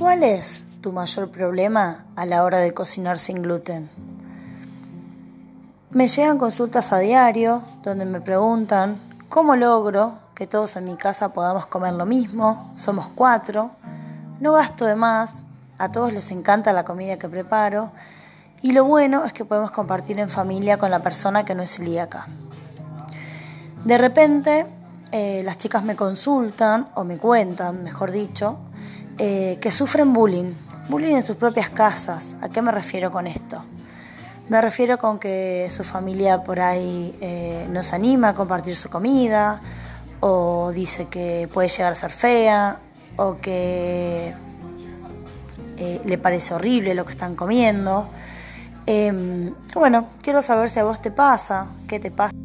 ¿Cuál es tu mayor problema a la hora de cocinar sin gluten? Me llegan consultas a diario donde me preguntan cómo logro que todos en mi casa podamos comer lo mismo, somos cuatro, no gasto de más, a todos les encanta la comida que preparo y lo bueno es que podemos compartir en familia con la persona que no es celíaca. De repente eh, las chicas me consultan o me cuentan, mejor dicho, eh, que sufren bullying, bullying en sus propias casas. ¿A qué me refiero con esto? Me refiero con que su familia por ahí eh, nos anima a compartir su comida, o dice que puede llegar a ser fea, o que eh, le parece horrible lo que están comiendo. Em, bueno, quiero saber si a vos te pasa, qué te pasa.